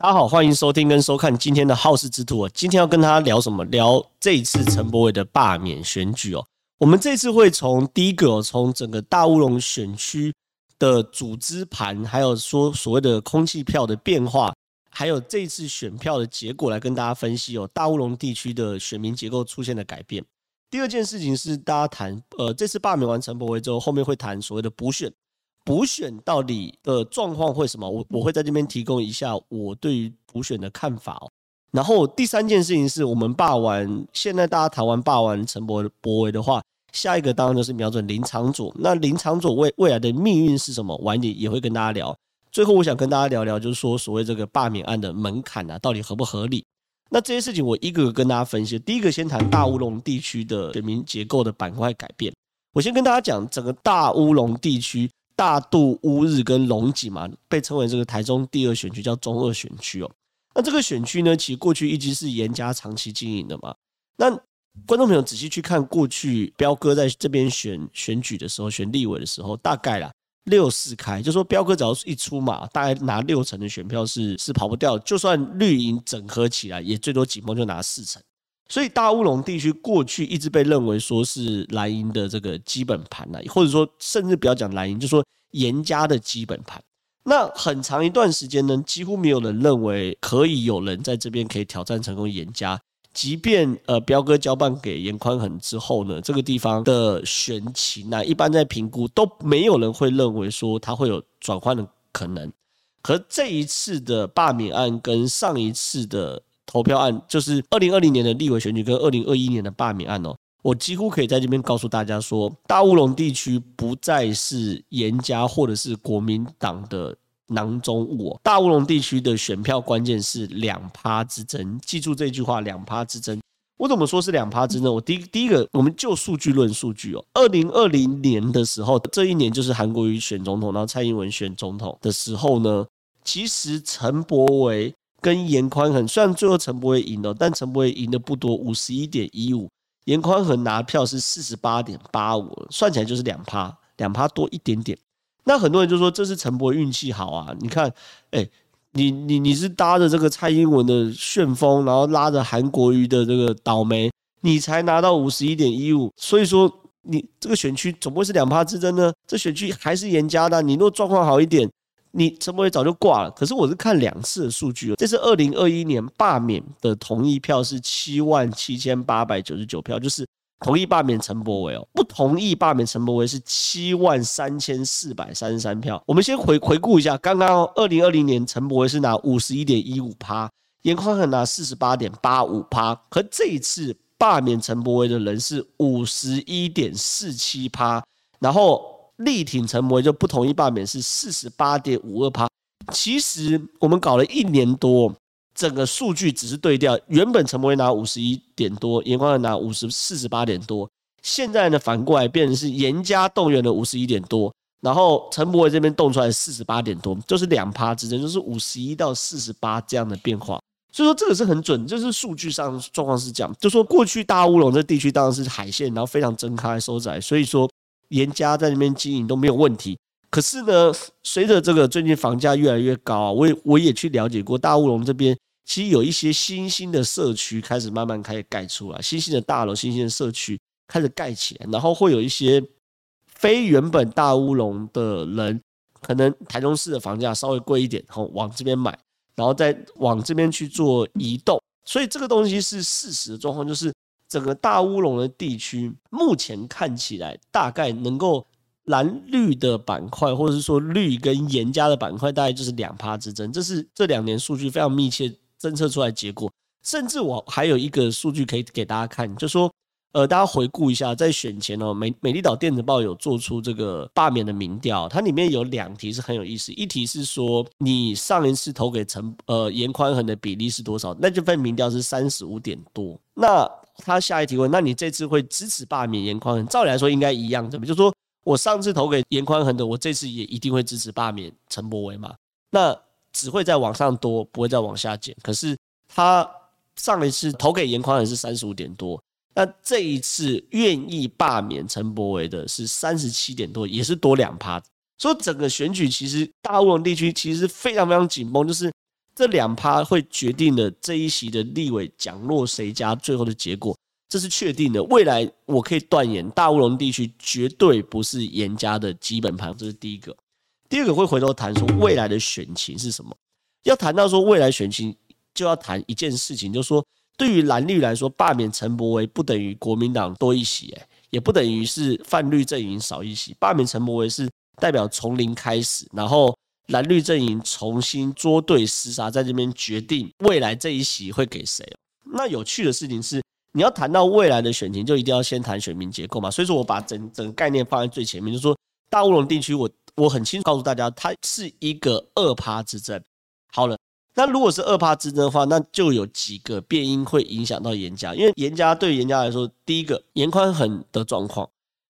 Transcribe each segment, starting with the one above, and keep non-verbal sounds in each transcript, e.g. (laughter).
大家好，欢迎收听跟收看今天的好事之徒。今天要跟大家聊什么？聊这一次陈柏惟的罢免选举哦。我们这次会从第一个，从整个大乌龙选区的组织盘，还有说所谓的空气票的变化，还有这次选票的结果来跟大家分析哦。大乌龙地区的选民结构出现了改变。第二件事情是大家谈，呃，这次罢免完陈柏惟之后，后面会谈所谓的补选。补选到底的状况会什么？我我会在这边提供一下我对于补选的看法哦。然后第三件事情是我们罢完，现在大家谈完罢完陈柏惟的话，下一个当然就是瞄准林昶佐。那林昶佐未未来的命运是什么？晚点也会跟大家聊。最后我想跟大家聊聊，就是说所谓这个罢免案的门槛啊，到底合不合理？那这些事情我一个个跟大家分析。第一个先谈大乌龙地区的选民结构的板块改变。我先跟大家讲整个大乌龙地区。大肚、乌日跟龙井嘛，被称为这个台中第二选区，叫中二选区哦。那这个选区呢，其实过去一直是严家长期经营的嘛。那观众朋友仔细去看过去，彪哥在这边选选举的时候，选立委的时候，大概啦六四开，就说彪哥只要一出马，大概拿六成的选票是是跑不掉，就算绿营整合起来，也最多紧绷就拿四成。所以大乌龙地区过去一直被认为说是蓝营的这个基本盘呐，或者说甚至不要讲蓝营，就说严家的基本盘。那很长一段时间呢，几乎没有人认为可以有人在这边可以挑战成功严家。即便呃彪哥交棒给严宽恒之后呢，这个地方的选情啊，一般在评估都没有人会认为说他会有转换的可能。可这一次的罢免案跟上一次的。投票案就是二零二零年的立委选举跟二零二一年的罢免案哦，我几乎可以在这边告诉大家说，大乌龙地区不再是严家或者是国民党的囊中物哦。大乌龙地区的选票关键是两趴之争，记住这句话，两趴之争。我怎么说是两趴之争？我第一第一个，我们就数据论数据哦。二零二零年的时候，这一年就是韩国瑜选总统，然后蔡英文选总统的时候呢，其实陈柏惟。跟颜宽恒，虽然最后陈柏惟赢了，但陈柏惟赢的不多，五十一点一五，颜宽恒拿票是四十八点八五，算起来就是两趴，两趴多一点点。那很多人就说这是陈柏惟运气好啊，你看，哎、你你你是搭着这个蔡英文的旋风，然后拉着韩国瑜的这个倒霉，你才拿到五十一点一五，所以说你这个选区总不会是两趴之争呢？这选区还是严家的，你若状况好一点。你陈柏惟早就挂了，可是我是看两次的数据，这是二零二一年罢免的同意票是七万七千八百九十九票，就是同意罢免陈柏惟哦，不同意罢免陈柏惟是七万三千四百三十三票。我们先回回顾一下，刚刚二零二零年陈柏惟是拿五十一点一五趴，严宽恒拿四十八点八五趴，可这一次罢免陈柏威的人是五十一点四七趴，然后。力挺陈柏惟就不同意罢免是四十八点五二趴。其实我们搞了一年多，整个数据只是对调。原本陈柏惟拿五十一点多，严宽恒拿五十四十八点多。现在呢，反过来变成是严家动员了五十一点多，然后陈柏惟这边动出来四十八点多，就是两趴之间，就是五十一到四十八这样的变化。所以说这个是很准，就是数据上状况是这样。就说过去大乌龙这地区当然是海线，然后非常睁开收窄，所以说。严家在那边经营都没有问题，可是呢，随着这个最近房价越来越高啊，我也我也去了解过大乌龙这边，其实有一些新兴的社区开始慢慢开始盖出来，新兴的大楼、新兴的社区开始盖起来，然后会有一些非原本大乌龙的人，可能台中市的房价稍微贵一点，然后往这边买，然后再往这边去做移动，所以这个东西是事实的状况，就是。整个大乌龙的地区，目前看起来大概能够蓝绿的板块，或者是说绿跟颜家的板块，大概就是两趴之争。这是这两年数据非常密切侦测出来结果。甚至我还有一个数据可以给大家看，就说，呃，大家回顾一下，在选前哦，美美丽岛电子报有做出这个罢免的民调，它里面有两题是很有意思，一题是说你上一次投给陈呃严宽恒的比例是多少？那这份民调是三十五点多。那他下一题问：那你这次会支持罢免严宽恒？照理来说应该一样，怎么就说我上次投给严宽恒的，我这次也一定会支持罢免陈柏维嘛？那只会再往上多，不会再往下减。可是他上一次投给严宽恒是三十五点多，那这一次愿意罢免陈柏维的是三十七点多，也是多两趴。所以整个选举其实大乌龙地区其实非常非常紧绷，就是。这两趴会决定了这一席的立委奖落谁家最后的结果，这是确定的。未来我可以断言，大乌龙地区绝对不是严家的基本盘，这是第一个。第二个会回头谈说未来的选情是什么？要谈到说未来选情，就要谈一件事情，就是说对于蓝绿来说，罢免陈柏惟不等于国民党多一席，哎，也不等于是泛绿阵营少一席。罢免陈柏惟是代表从零开始，然后蓝绿阵营重新捉对厮杀，在这边决定未来这一席会给谁。那有趣的事情是，你要谈到未来的选情，就一定要先谈选民结构嘛。所以说我把整整个概念放在最前面，就是说大乌龙地区我。我很清楚告诉大家，它是一个二趴之争。好了，那如果是二趴之争的话，那就有几个变因会影响到严家。因为严家对严家来说，第一个严宽很的状况，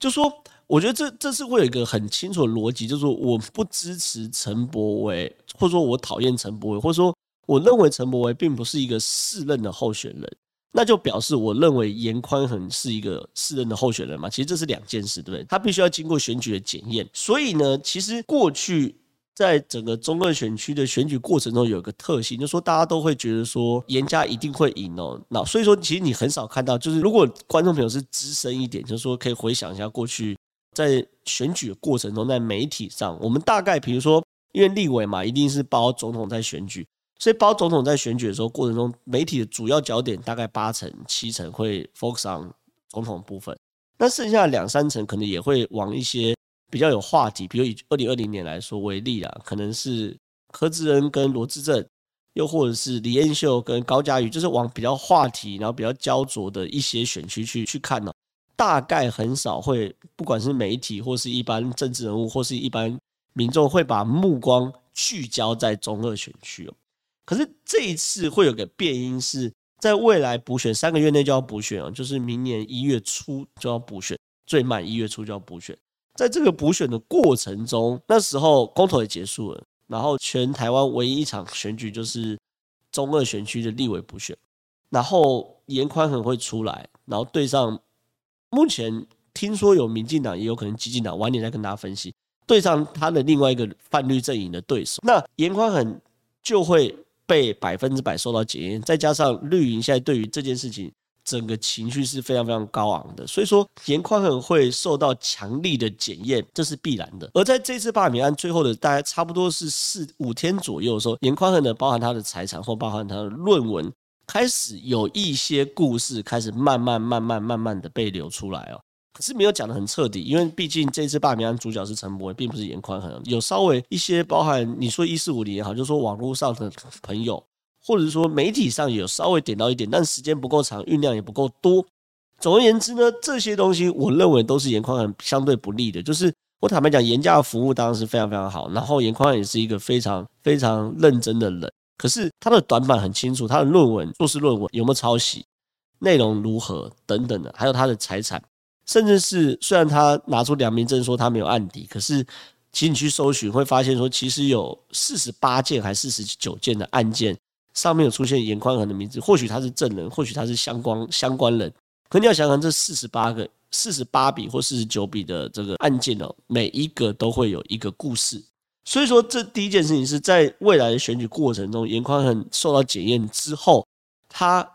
就说我觉得这这是会有一个很清楚的逻辑，就是说我不支持陈柏惟，或者说我讨厌陈柏惟，或者说我认为陈柏惟并不是一个适任的候选人。那就表示，我认为严宽恒是一个适任的候选人嘛？其实这是两件事，对不对？他必须要经过选举的检验。所以呢，其实过去在整个中二选区的选举过程中，有一个特性，就是说大家都会觉得说严家一定会赢哦。那所以说，其实你很少看到，就是如果观众朋友是资深一点，就是说可以回想一下过去在选举的过程中，在媒体上，我们大概比如说，因为立委嘛，一定是包总统在选举。所以包总统在选举的时候过程中，媒体的主要焦点大概八成七成会 focus on 总统部分，那剩下两三成可能也会往一些比较有话题，比如以二零二零年来说为例啊，可能是柯志恩跟罗志正，又或者是李彦秀跟高嘉瑜，就是往比较话题，然后比较焦灼的一些选区去去看呢，大概很少会，不管是媒体或是一般政治人物或是一般民众会把目光聚焦在中二选区哦。可是这一次会有个变因，是在未来补选三个月内就要补选哦，就是明年一月初就要补选，最慢一月初就要补选。在这个补选的过程中，那时候公投也结束了，然后全台湾唯一一场选举就是中二选区的立委补选，然后严宽恒会出来，然后对上目前听说有民进党，也有可能激进党，晚点再跟大家分析，对上他的另外一个泛绿阵营的对手，那严宽恒就会。被百分之百受到检验，再加上绿营现在对于这件事情整个情绪是非常非常高昂的，所以说严宽恒会受到强力的检验，这是必然的。而在这次罢免案最后的大概差不多是四五天左右的时候，严宽恒呢，包含他的财产或包含他的论文，开始有一些故事开始慢慢慢慢慢慢的被流出来哦。可是没有讲的很彻底，因为毕竟这次罢免案主角是陈柏惟，并不是严宽恒。有稍微一些包含你说一四五零也好，就是说网络上的朋友，或者是说媒体上也有稍微点到一点，但时间不够长，酝酿也不够多。总而言之呢，这些东西我认为都是严宽恒相对不利的。就是我坦白讲，严家的服务当然是非常非常好，然后严宽也是一个非常非常认真的人。可是他的短板很清楚，他的论文、硕士论文有没有抄袭，内容如何等等的，还有他的财产。甚至是虽然他拿出良民证说他没有案底，可是其实你去搜寻会发现说，其实有四十八件还四十九件的案件上面有出现严宽恒的名字，或许他是证人，或许他是相关相关人。可你要想想，这四十八个、四十八笔或四十九笔的这个案件哦，每一个都会有一个故事。所以说，这第一件事情是在未来的选举过程中，严宽恒受到检验之后，他。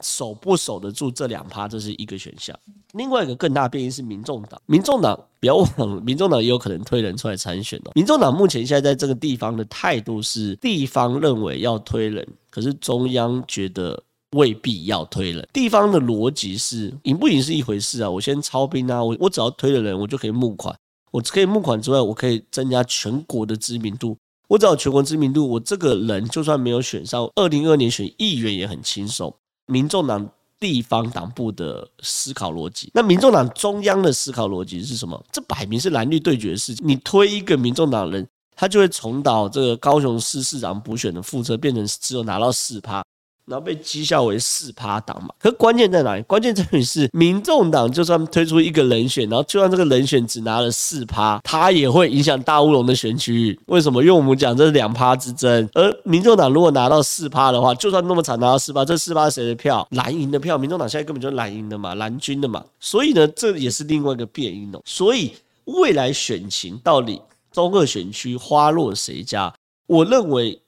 守不守得住这两趴，这是一个选项。另外一个更大变因是民众党，民众党不要忘了，民众党也有可能推人出来参选哦。民众党目前现在在这个地方的态度是，地方认为要推人，可是中央觉得未必要推人。地方的逻辑是，赢不赢是一回事啊，我先操兵啊，我我只要推了人，我就可以募款，我可以募款之外，我可以增加全国的知名度。我只要全国知名度，我这个人就算没有选上，二零二二年选议员也很轻松。民众党地方党部的思考逻辑，那民众党中央的思考逻辑是什么？这摆明是蓝绿对决的事情。你推一个民众党人，他就会重蹈这个高雄市市长补选的覆辙，变成只有拿到四趴。然后被绩效为四趴党嘛，可关键在哪里？关键在于是民众党就算推出一个人选，然后就算这个人选只拿了四趴，他也会影响大乌龙的选区。为什么？因为我们讲这是两趴之争，而民众党如果拿到四趴的话，就算那么惨拿到四趴，这四趴谁的票？蓝营的票。民众党现在根本就是蓝营的嘛，蓝军的嘛。所以呢，这也是另外一个变因哦。所以未来选情到底中二选区花落谁家？我认为。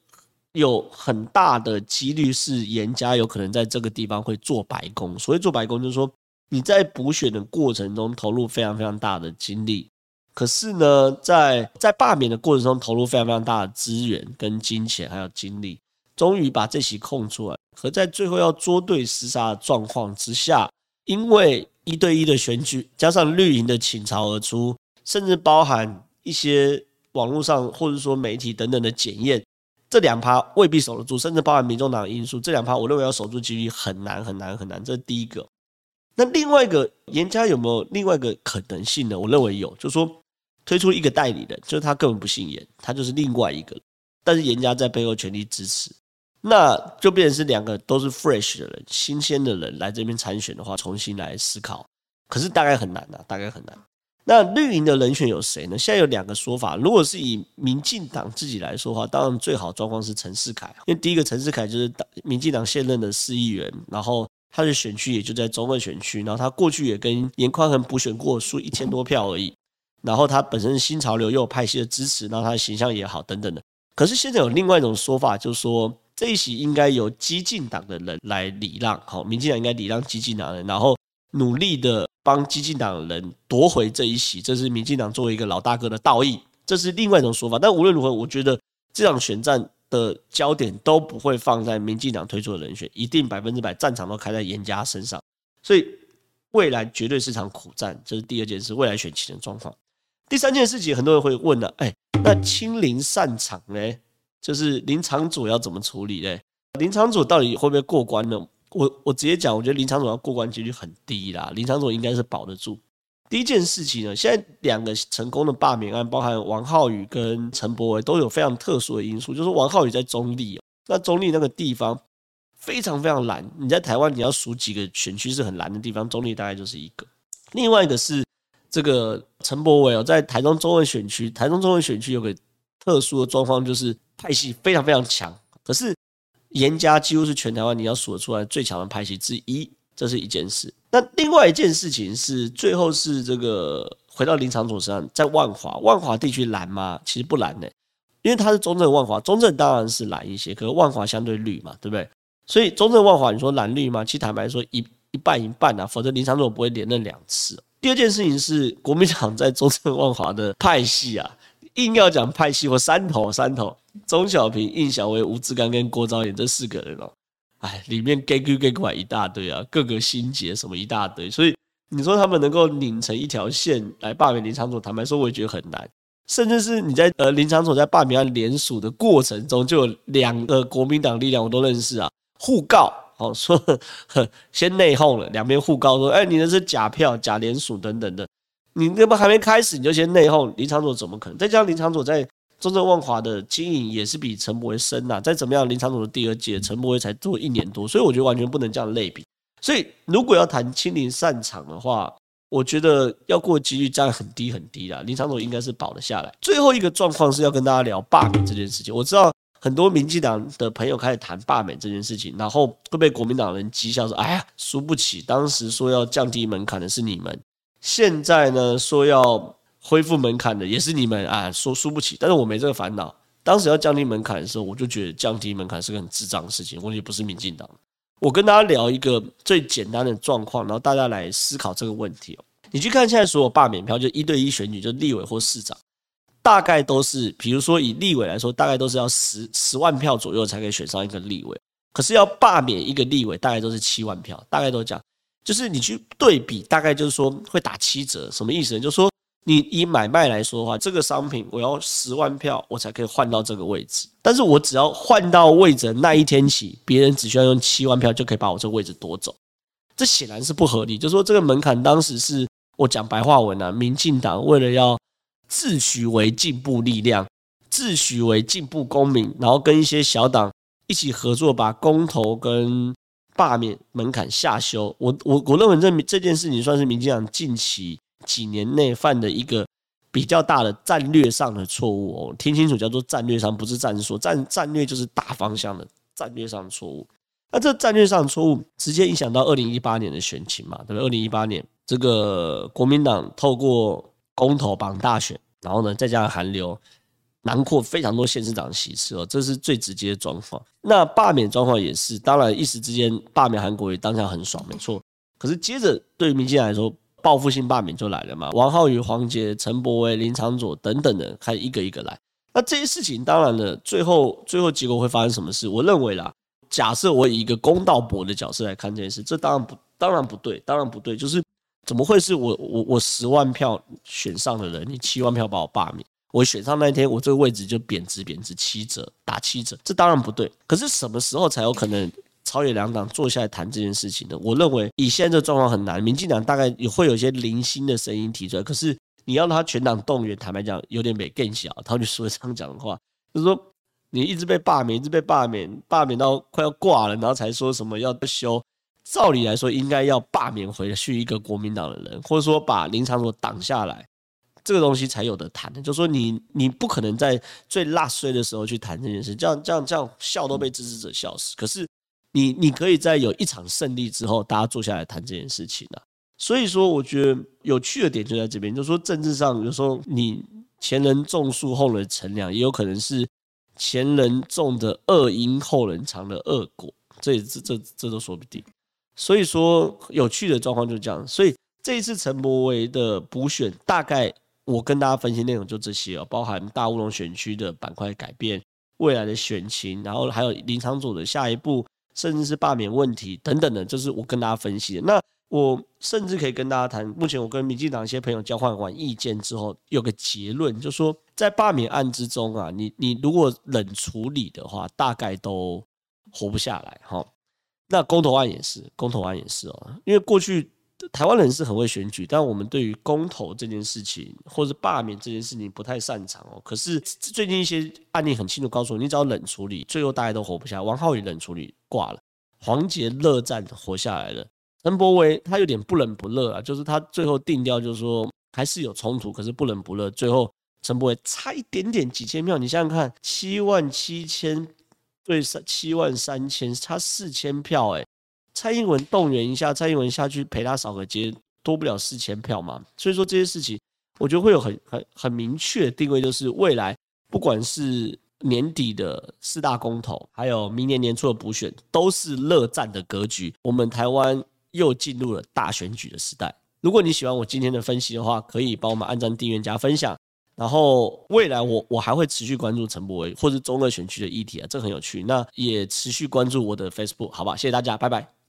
有很大的几率是颜家有可能在这个地方会做白工。所谓做白工，就是说你在补选的过程中投入非常非常大的精力，可是呢，在在罢免的过程中投入非常非常大的资源跟金钱还有精力，终于把这席空出来。可在最后要捉对厮杀的状况之下，因为一对一的选举加上绿营的倾巢而出，甚至包含一些网络上或者说媒体等等的检验。这两趴未必守得住，甚至包含民众党的因素，这两趴我认为要守住几率很难很难很难。这是第一个。那另外一个严家有没有另外一个可能性呢？我认为有，就是说推出一个代理人，就是他根本不姓严，他就是另外一个，但是严家在背后全力支持，那就变成是两个都是 fresh 的人，新鲜的人来这边参选的话，重新来思考，可是大概很难啊，大概很难。那绿营的人选有谁呢？现在有两个说法。如果是以民进党自己来说的话，当然最好状况是陈世凯，因为第一个陈世凯就是民进党现任的市议员，然后他的选区也就在中二选区，然后他过去也跟严宽恒补选过，输一千多票而已。然后他本身新潮流，又有派系的支持，然后他的形象也好，等等的。可是现在有另外一种说法，就是说这一席应该由激进党的人来礼让，好，民进党应该礼让激进党人，然后努力的。帮激进党人夺回这一席，这是民进党作为一个老大哥的道义，这是另外一种说法。但无论如何，我觉得这场选战的焦点都不会放在民进党推出的人选，一定百分之百战场都开在严家身上。所以未来绝对是场苦战，这是第二件事。未来选情的状况，第三件事情，很多人会问了，哎，那亲临散场呢？就是林场主要怎么处理呢？林场主到底会不会过关呢？我我直接讲，我觉得林长佐要过关几率很低啦，林长佐应该是保得住。第一件事情呢，现在两个成功的罢免案，包含王浩宇跟陈柏惟，都有非常特殊的因素，就是王浩宇在中立，那中立那个地方非常非常蓝，你在台湾你要数几个选区是很蓝的地方，中立大概就是一个。另外一个是这个陈柏惟哦，在台中中文选区，台中中文选区有个特殊的状况，就是派系非常非常强，可是。严家几乎是全台湾你要数得出来最强的派系之一，这是一件事。那另外一件事情是，最后是这个回到林昶佐身上，在万华，万华地区蓝吗？其实不蓝的，因为它是中正万华，中正当然是蓝一些，可是万华相对绿嘛，对不对？所以中正万华，你说蓝绿吗？其实坦白说，一一半一半啊，否则林昶佐不会连任两次。第二件事情是，国民党在中正万华的派系啊。硬要讲派系或山头山头，钟小平、应晓薇、吴志刚跟郭昭岩这四个人哦，哎，里面 gay 哥 gay 怪一大堆啊，各个心结什么一大堆，所以你说他们能够拧成一条线来罢免林昶佐，坦白说我也觉得很难。甚至是你在呃林昶佐在罢免案联署的过程中，就有两个国民党力量我都认识啊，互告哦说呵 (laughs) 先内讧了，两边互告说，哎，你那是假票、假联署等等的。你那不还没开始，你就先内讧林昶佐怎么可能？再加上林昶佐在中正万华的经营也是比陈柏威深呐。再怎么样，林长佐的第二届，陈柏威才做一年多，所以我觉得完全不能这样类比。所以如果要谈亲临散场的话，我觉得要过几率占很低很低啦。林长佐应该是保了下来。最后一个状况是要跟大家聊罢免这件事情。我知道很多民进党的朋友开始谈罢免这件事情，然后会被国民党人讥笑说：“哎呀，输不起，当时说要降低门槛的是你们。”现在呢，说要恢复门槛的也是你们啊，说输不起，但是我没这个烦恼。当时要降低门槛的时候，我就觉得降低门槛是个很智障的事情。问题不是民进党。我跟大家聊一个最简单的状况，然后大家来思考这个问题哦。你去看现在所有罢免票，就一对一选举，就立委或市长，大概都是，比如说以立委来说，大概都是要十十万票左右才可以选上一个立委。可是要罢免一个立委，大概都是七万票，大概都这样。就是你去对比，大概就是说会打七折，什么意思呢？就是说你以买卖来说的话，这个商品我要十万票，我才可以换到这个位置。但是我只要换到位置那一天起，别人只需要用七万票就可以把我这个位置夺走。这显然是不合理。就说这个门槛当时是我讲白话文啊，民进党为了要自诩为进步力量，自诩为进步公民，然后跟一些小党一起合作，把公投跟罢免门槛下修，我我我认为这这件事情算是民进党近期几年内犯的一个比较大的战略上的错误哦。听清楚，叫做战略上，不是战术。战战略就是大方向的战略上的错误。那这战略上的错误直接影响到二零一八年的选情嘛？对不对？二零一八年这个国民党透过公投绑大选，然后呢再加上韩流，囊括非常多县市长席次哦，这是最直接的状况。那罢免状况也是，当然一时之间罢免韩国瑜当下很爽，没错。可是接着对于民进来说，报复性罢免就来了嘛，王浩宇、黄捷、陈柏惟、林昶佐等等的，开一个一个来。那这些事情，当然了，最后最后结果会发生什么事？我认为啦，假设我以一个公道伯的角色来看这件事，这当然不，当然不对，当然不对。就是怎么会是我我我十万票选上的人，你七万票把我罢免？我选上那一天，我这个位置就贬值贬值七折，打七折，这当然不对。可是什么时候才有可能朝野两党坐下来谈这件事情的？我认为以现在这状况很难，民进党大概也会有一些零星的声音提出来，可是。你要他全党动员，坦白讲有点没更小。他就说这样讲的话，就是说你一直被罢免，一直被罢免，罢免到快要挂了，然后才说什么要修。照理来说，应该要罢免回去一个国民党的人，或者说把林长佐挡下来，这个东西才有的谈。就是说你你不可能在最辣衰的时候去谈这件事，这样这样这样笑都被支持者笑死。可是你你可以在有一场胜利之后，大家坐下来谈这件事情啊。所以说，我觉得有趣的点就在这边，就是说政治上有时候你前人种树，后人乘凉，也有可能是前人种的恶因，后人尝的恶果，这这这这都说不定。所以说，有趣的状况就这样。所以这一次陈柏惟的补选，大概我跟大家分析内容就这些哦，包含大乌龙选区的板块改变、未来的选情，然后还有林昶佐的下一步，甚至是罢免问题等等的，就是我跟大家分析的那。我甚至可以跟大家谈，目前我跟民进党一些朋友交换完意见之后，有个结论，就是说在罢免案之中啊，你你如果冷处理的话，大概都活不下来哈。那公投案也是，公投案也是哦，因为过去台湾人是很会选举，但我们对于公投这件事情或者罢免这件事情不太擅长哦。可是最近一些案例很清楚告诉我，你只要冷处理，最后大家都活不下来。王浩宇冷处理挂了，黄捷热战活下来了。陈柏惟他有点不冷不热啊，就是他最后定调就是说还是有冲突，可是不冷不热。最后陈柏惟差一点点几千票，你想想看，七万七千对三七万三千，差四千票哎。蔡英文动员一下，蔡英文下去陪他扫个街，多不了四千票嘛。所以说这些事情，我觉得会有很很很明确的定位，就是未来不管是年底的四大公投，还有明年年初的补选，都是热战的格局。我们台湾。又进入了大选举的时代。如果你喜欢我今天的分析的话，可以帮我们按赞、订阅、加分享。然后未来我我还会持续关注陈柏惟或是中二选区的议题啊，这很有趣。那也持续关注我的 Facebook，好吧？谢谢大家，拜拜。